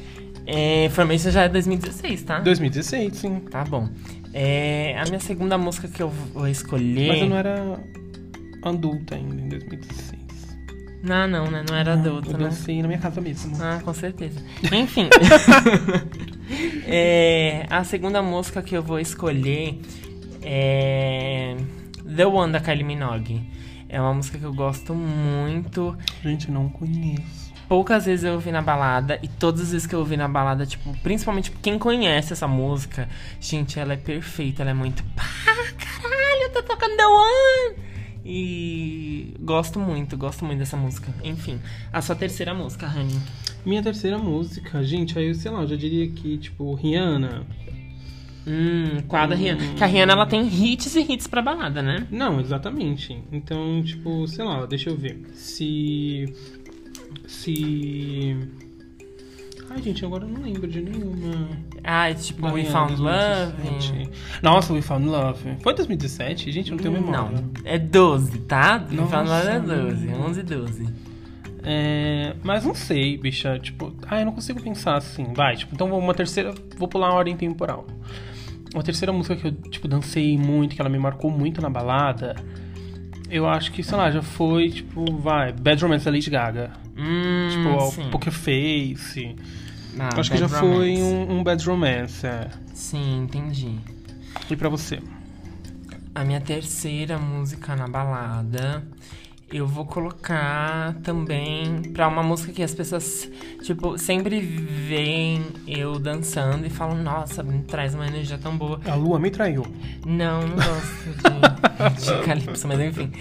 É, Formation já é 2016, tá? 2016, sim. Tá bom. É, a minha segunda música que eu vou escolher. Mas eu não era adulta ainda em 2016. Não, não, né? Não era adulto, Eu né? dancei na minha casa mesmo. Ah, com certeza. Enfim. É, a segunda música que eu vou escolher é The One da Kylie Minogue. É uma música que eu gosto muito. Gente, eu não conheço. Poucas vezes eu ouvi na balada e todas as vezes que eu ouvi na balada, tipo, principalmente quem conhece essa música, gente, ela é perfeita, ela é muito. Pá, caralho, tá tocando The One! E gosto muito, gosto muito dessa música. Enfim, a sua terceira música, Honey. Minha terceira música, gente, aí eu sei lá, eu já diria que, tipo, Rihanna. Hum, qual da Rihanna? Que a Rihanna, ela tem hits e hits pra balada, né? Não, exatamente. Então, tipo, sei lá, deixa eu ver. Se. Se. Ai, gente, agora eu não lembro de nenhuma. Ah, é tipo We Found Love. 2017. Nossa, We Found Love. Foi 2017? Gente, eu não tenho memória. Não, é 12, tá? We Nossa, Found Love é 12, não. 11 e 12. É, mas não sei, bicha. Tipo, ah, eu não consigo pensar assim. Vai, tipo, então uma terceira. Vou pular a ordem temporal. Uma terceira música que eu, tipo, dancei muito, que ela me marcou muito na balada. Eu acho que, sei lá, já foi, tipo, vai, Bad Romance da Lady Gaga. Hum, tipo, sim. Poker Face. Ah, acho que já foi Romance. um, um Bad Romance. É. Sim, entendi. E pra você? A minha terceira música na balada, eu vou colocar também pra uma música que as pessoas, tipo, sempre veem eu dançando e falam, nossa, me traz uma energia tão boa. A Lua me traiu. Não, não gosto de, de Calypso, mas enfim.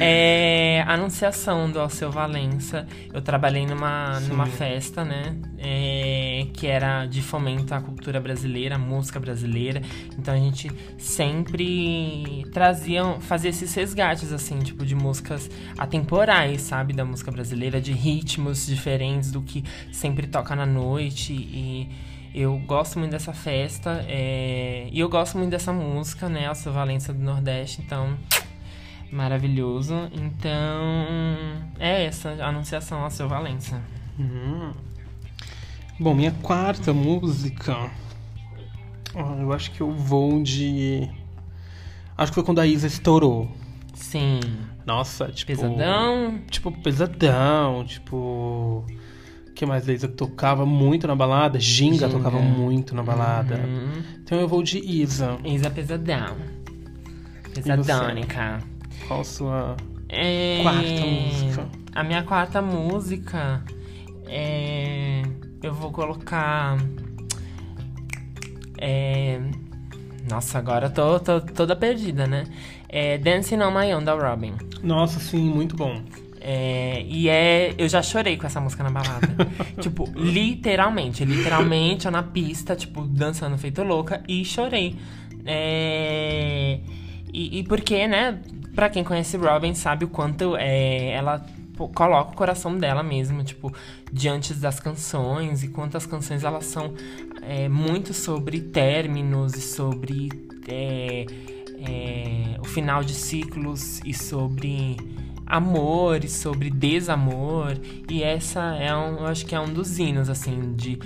É Anunciação do Alceu Valença. Eu trabalhei numa, Sim. numa festa, né? É, que era de fomento à cultura brasileira, à música brasileira. Então a gente sempre trazia, fazia esses resgates, assim, tipo, de músicas atemporais, sabe? Da música brasileira, de ritmos diferentes do que sempre toca na noite. E eu gosto muito dessa festa é, e eu gosto muito dessa música, né? Alceu Valença do Nordeste, então maravilhoso. Então é essa a anunciação Alceu Valença. Hum. Bom, minha quarta música. eu acho que eu vou de. Acho que foi quando a Isa estourou. Sim. Nossa, tipo. Pesadão. Tipo, pesadão, tipo. que mais Laser tocava muito na balada? Ginga, Ginga. tocava muito na balada. Uhum. Então eu vou de Isa. Isa Pesadão. Pesadônica. Qual a sua É... quarta música? A minha quarta música é. Eu vou colocar. É. Nossa, agora eu tô, tô toda perdida, né? É Dancing on My Own da Robin. Nossa, sim, muito bom. É, e é. Eu já chorei com essa música na balada. tipo, literalmente. Literalmente, eu na pista, tipo, dançando feito louca e chorei. É, e, e porque, né? Pra quem conhece Robin, sabe o quanto é, ela pô, coloca o coração dela mesmo, tipo, diante das canções e quantas canções elas são é, muito sobre términos e sobre é, é, o final de ciclos e sobre amor e sobre desamor e essa é um, eu acho que é um dos hinos assim de,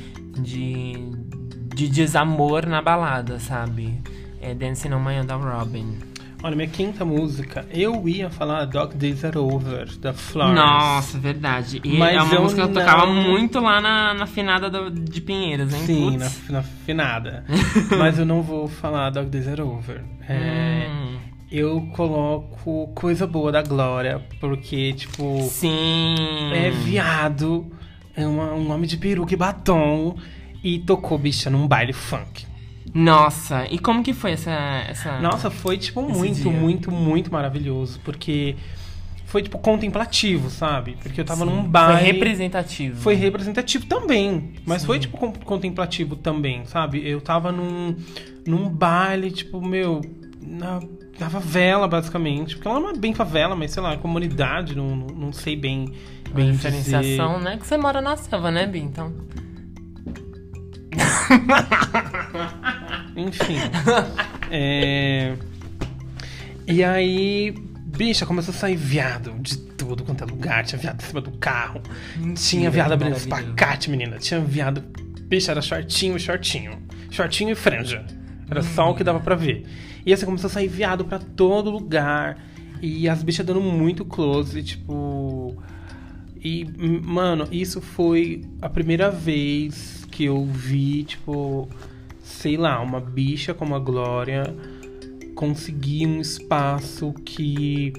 de, de desamor na balada, sabe? É Dancing on My Own da Robin. Olha, minha quinta música, eu ia falar Dog Days Are Over, da Florence. Nossa, verdade. E Mas é uma eu música que eu não- tocava muito lá na, na finada do- de Pinheiros, hein? Sim, na, na finada. Mas eu não vou falar Dog Days Are Over. É, Hum, Eu coloco Coisa Boa da Glória, porque, tipo, sim. é viado, é uma- um homem de peruca e batom, e tocou bicha num baile funk. Nossa, e como que foi essa. essa... Nossa, foi, tipo, muito, dia. muito, muito maravilhoso, porque foi, tipo, contemplativo, sabe? Porque eu tava Sim, num baile... Foi representativo. Foi representativo também, mas Sim. foi, tipo, contemplativo também, sabe? Eu tava num, num baile, tipo, meu, na, na favela, basicamente. Porque ela não é bem favela, mas, sei lá, comunidade, não, não, não sei bem, bem diferenciação, né? Que você mora na selva, né, Bi? Então. Enfim. é... E aí, bicha, começou a sair viado de tudo quanto é lugar. Tinha viado em cima do carro. Tinha viado abrindo pacates, menina. Tinha viado. Bicha, era shortinho e shortinho. Shortinho e franja. Era só o que dava pra ver. E assim, começou a sair viado pra todo lugar. E as bichas dando muito close, tipo. E, mano, isso foi a primeira vez que eu vi, tipo, sei lá, uma bicha como a Glória conseguir um espaço que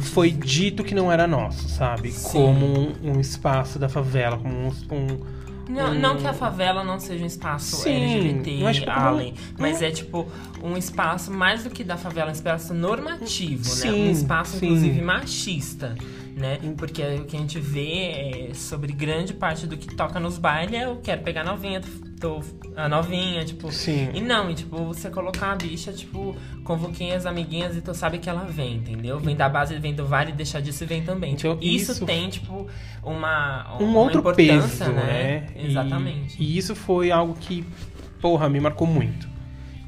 foi dito que não era nosso, sabe? Sim. Como um, um espaço da favela, como um. um- Não, não que a favela não seja um espaço Sim, LGBT, mas, tipo, como- além, mas é tipo um espaço mais do que da favela, um espaço normativo, né? Sim, Um espaço sim. inclusive machista, né? Porque o que a gente vê é sobre grande parte do que toca nos bailes é eu quero pegar novinha, tô a novinha, tipo, Sim. e não, e tipo, você colocar a bicha, tipo, convoquei as amiguinhas e tu sabe que ela vem, entendeu? Vem da base, vem do vale, deixar disso e vem também. Então, Tipo, isso, isso- tem, tipo, uma, um uma outro importância, peso, né? né? E- Exatamente. E, isso foi algo que, porra, me marcou muito.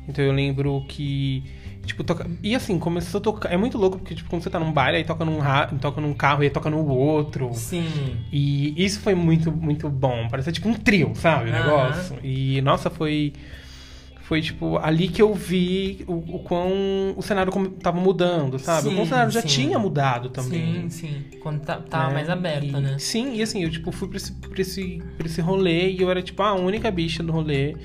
Então eu lembro que. Tipo, toca... E assim, começou a tocar. É muito louco, porque, tipo, quando você tá num baile, aí toca num, ra... toca num carro e aí toca no outro. Sim. E isso foi muito, muito bom. Parecia tipo um trio, sabe? O negócio. E, nossa, foi. Foi, tipo, ali que eu vi o, o quão o cenário tava mudando, sabe? o quão o Sim, cenário já sim. tinha mudado também. Sim, sim. Quando tá, tava né? mais aberto, E- né? Sim, e assim, eu tipo, fui pra esse, pra, esse, pra esse rolê e eu era tipo a única bicha do rolê.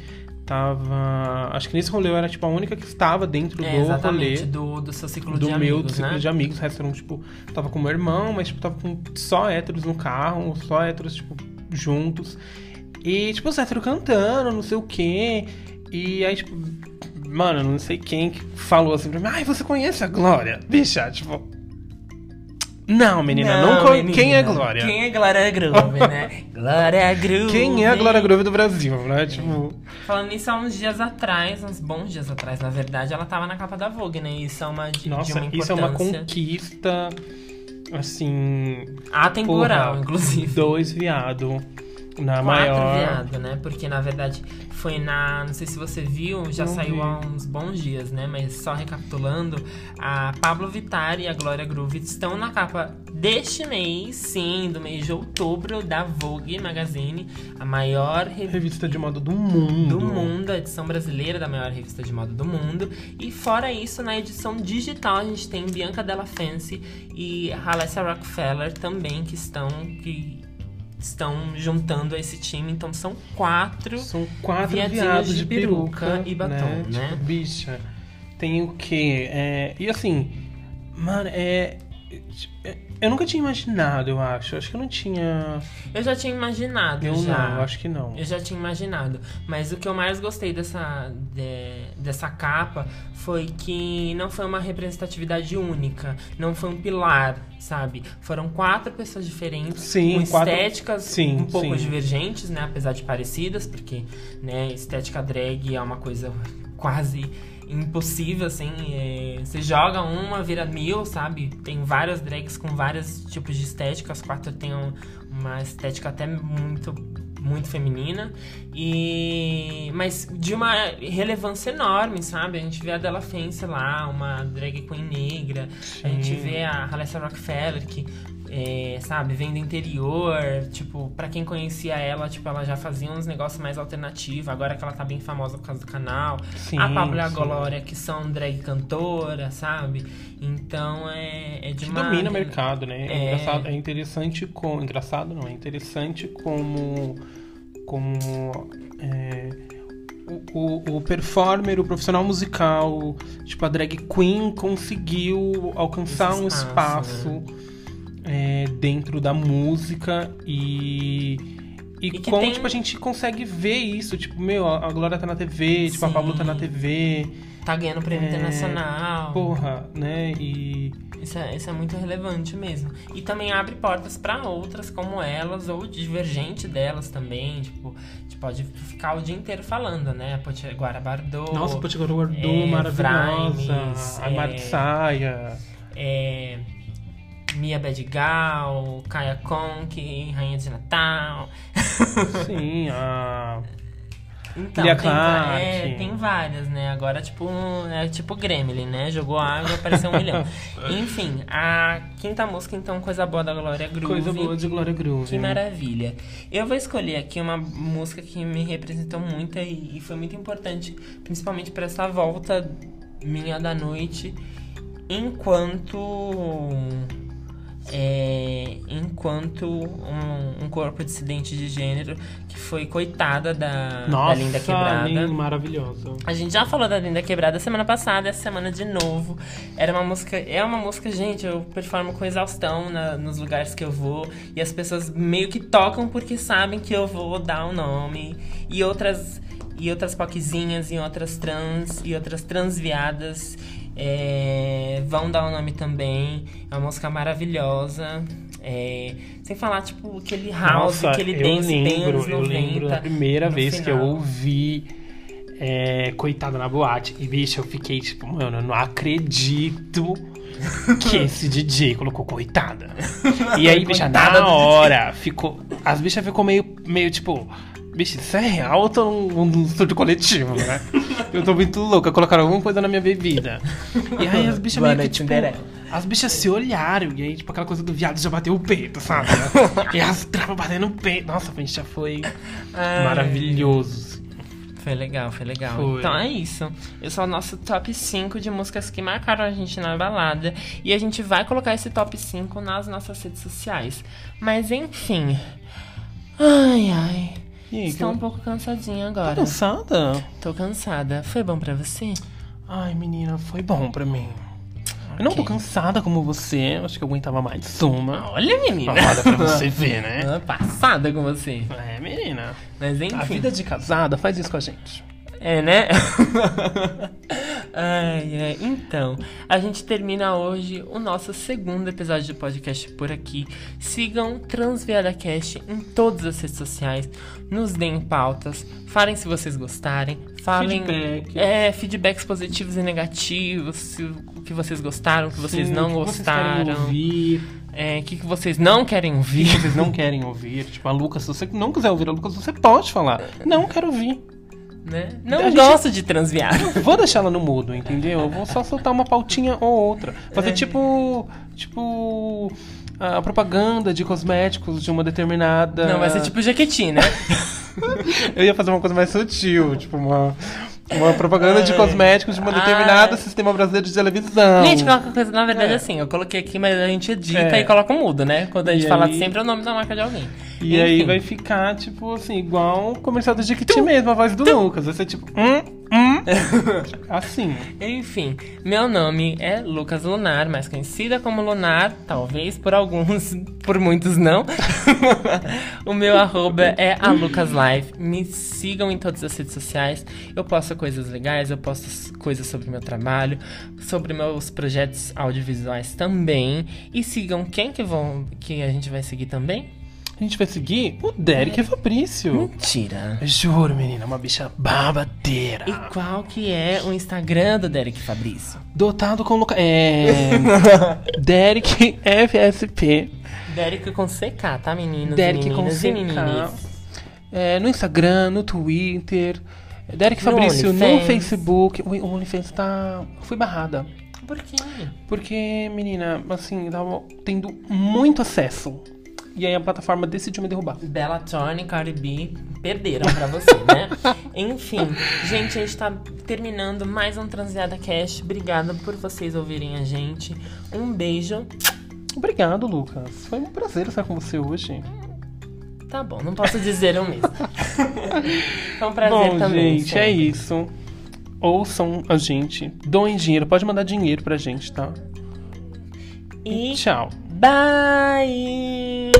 Tava. Acho que nesse rolê eu era tipo a única que estava dentro É, do rolê. do, do seu ciclo Do de meu amigos, ciclo né? de amigos, o resto eram, tipo, tava com meu irmão, mas tipo, tava com só héteros no carro, só héteros, tipo, juntos. E, tipo, os héteros cantando, não sei o quê. E aí, tipo, mano, não sei quem que falou assim pra mim, ai, você conhece a Glória? Bicha, tipo. Não, menina, não, con- menina. Quem é Glória? Quem é Glória Groove, né? Glória Groove. Quem é a Glória Groove do Brasil, né? Tipo. Falando nisso, há uns dias atrás, uns bons dias atrás, na verdade, ela tava na capa da Vogue, né? Isso é uma, de, de Nossa, uma isso é uma conquista, assim. atemporal, porra, inclusive. Dois viado na Quatro maior. viado, né? Porque na verdade foi na. Não sei se você viu, já Não saiu vi. há uns bons dias, né? Mas só recapitulando, a Pablo Vittar e a Glória Groove estão na capa deste mês, sim, do mês de outubro, da Vogue Magazine, a maior revista Revista de moda do mundo. do mundo, a edição brasileira da maior revista de moda do mundo. E fora isso, na edição digital a gente tem Bianca Della Fancy e Alessia Rockefeller também, que estão. que estão juntando a esse time. Então são quatro. São quatro viados de de peruca, peruca e batom, né? Tipo, bicha, tem o quê? É, e assim, mano, é- Eu nunca tinha imaginado, eu acho. Acho que eu não tinha. Eu já tinha imaginado. Eu já. não, acho que não. Eu já tinha imaginado. Mas o que eu mais gostei dessa, de- dessa capa foi que não foi uma representatividade única. Não foi um pilar, sabe? Foram quatro pessoas diferentes. Sim, com quatro- estéticas sim, um pouco sim. divergentes, né? Apesar de parecidas, porque né, estética drag é uma coisa quase impossível, assim. é, você joga uma, vira mil, sabe? Tem várias drags com vários tipos de estética. As quatro têm um- uma estética até muito muito feminina e mas de uma relevância enorme, sabe? A gente vê a Della Fence lá, uma drag queen negra. A gente Sim. vê a Alessia Rockefeller que é, sabe, vem do interior, tipo, pra quem conhecia ela, tipo, ela já fazia uns negócios mais alternativos, agora que ela tá bem famosa por causa do canal. Sim, a Pablo e a. Glória, que são drag cantora, sabe? Então é, é de uma... domina o mercado, né? É, É. engraçado, é interessante como. Engraçado não, é interessante como. Como. é, o, o, o performer, o profissional musical, tipo, a drag queen conseguiu alcançar Esse um espaço, espaço é, dentro da música e. E, E como, tem- tipo, a gente consegue ver isso, tipo, meu, a Glória tá na TV, tipo, a Sim. Pablo tá na TV, Tá ganhando prêmio É, internacional. porra, né? E. Isso é, isso é muito relevante mesmo. E também abre portas pra outras como elas, ou divergente delas também. Tipo, a gente pode ficar o dia inteiro falando, né? Potiguara Bardot. Nossa, Potiguara Guardou, é, maravilhosa. Vrimes, a é, é, Mia Badigal, Kaya Conk, Rainha de Natal. Sim, a. Então, Lia tem, Clark. é, tem várias, né? Agora, tipo, é tipo Gremlin, né? Jogou água, apareceu um milhão. Enfim, a quinta música, então, Coisa Boa da Glória Groove. Coisa boa de Glória Groove. Que maravilha. Eu vou escolher aqui uma música que me representou muito e, e foi muito importante, principalmente para essa volta minha da noite, enquanto. É, enquanto um, um corpo dissidente de gênero que foi coitada da, da Nossa, Linda Quebrada. linda, maravilhosa. A gente já falou da Linda Quebrada semana passada, essa semana de novo. Era uma música, é uma música, gente, eu performo com exaustão na- nos lugares que eu vou e as pessoas meio que tocam porque sabem que eu vou dar o nome e outras e outras poquezinhas e outras trans e outras transviadas é, vão dar o nome também. É uma música maravilhosa. é, sem falar, tipo, aquele house, Nossa, aquele eu dance lembro, eu 90. lembro da primeira vez que eu final. ouvi é, Coitada na Boate. E, bicho, eu fiquei tipo, mano, eu não acredito que esse DJ colocou Coitada. E aí, bicha, na hora, ficou... As bichas ficou meio, meio tipo... Bicho, isso é real ou tô num, num surto coletivo, né? Eu tô muito louca, colocaram alguma coisa na minha bebida. E aí as bichas meio que, tipo... As bichas se olharam, e aí, tipo, aquela coisa do viado já bateu o peito, sabe? e as trapas batendo o peito. Nossa, gente, já foi Ai. maravilhoso. Foi legal, foi legal. Foi. Então é isso. Esse é o nosso top 5 de músicas que marcaram a gente na balada. E a gente vai colocar esse top 5 nas nossas redes sociais. Mas enfim. Ai, ai. Aí, Estou um pouco cansadinha Tá agora. cansada? Tô cansada. Foi bom pra você? Ai, menina, foi bom pra mim. Eu não tô cansada como você, acho que eu aguentava mais uma. Olha, menina. Olha pra você ver, né? Passada com você. É, menina. Mas enfim. A vida de casada faz isso com a gente. É, né? ai, ai. Então, a gente termina hoje o nosso segundo episódio do podcast por aqui. Sigam TransviadaCast em todas as redes sociais. Nos deem pautas. Falem se vocês gostarem. Falem Feedback. É, feedbacks positivos e negativos. Se, o que vocês gostaram, o que vocês Sim, não o que Vocês querem gostaram. ouvir, É, o que, que vocês não querem o ouvir. que vocês não querem ouvir. Tipo, a Lucas, se você não quiser ouvir a Lucas, você pode falar. Não quero ouvir. Né? Não A gente- gosto de transviar. Vou deixar ela no mudo, entendeu? Eu vou só soltar uma pautinha ou outra. Fazer É. tipo. Tipo. A propaganda de cosméticos de uma determinada. Não, vai ser tipo Jequiti, né? Eu ia fazer uma coisa mais sutil, tipo uma. Uma propaganda de cosméticos de uma determinada Ai. sistema brasileiro de televisão. Gente, coloca coisa, na verdade, É. assim, eu coloquei aqui, mas a gente edita É. e coloca mudo, né? Quando a gente E fala aí- sempre o nome da marca de alguém. E aí Enfim. vai ficar, tipo assim, igual o comercial do Jequiti mesmo, a voz do Lucas. Vai ser tipo, hum, hum. assim. Enfim, meu nome é Lucas Lunar, mais conhecida como Lunar, talvez por alguns, por muitos não. o meu arroba é a Lucas Life. Me sigam em todas as redes sociais. Eu posto coisas legais, eu posto coisas sobre meu trabalho, sobre meus projetos audiovisuais também. E sigam quem que vão que a gente vai seguir também? A gente vai seguir o Derek Fabrício. Mentira. Juro, menina, uma bicha babadeira. E qual que é o Instagram do Derek Fabrício? Dotado com loca... É... Derek FSP. Derek com CK, tá, meninos? Derek com CK. É, no Instagram, no Twitter. Derek No Fabrício no OnlyFans. Facebook. O o OnlyFans tá. Fui barrada. Por quê? Porque, menina, assim, tava tendo muito acesso. E aí a plataforma decidiu me derrubar. Bella Thorne e Cardi B perderam pra você, né? Enfim, gente, a gente tá terminando mais um Transviada Cash. Obrigada por vocês ouvirem a gente. Um beijo. Obrigado, Lucas. Foi um prazer estar com você hoje. Tá bom, não posso dizer o mesmo. Foi um prazer Bom, também. gente, é sempre. isso. Ouçam a gente. Doem dinheiro. Pode mandar dinheiro pra gente, tá? E Tchau. Bye!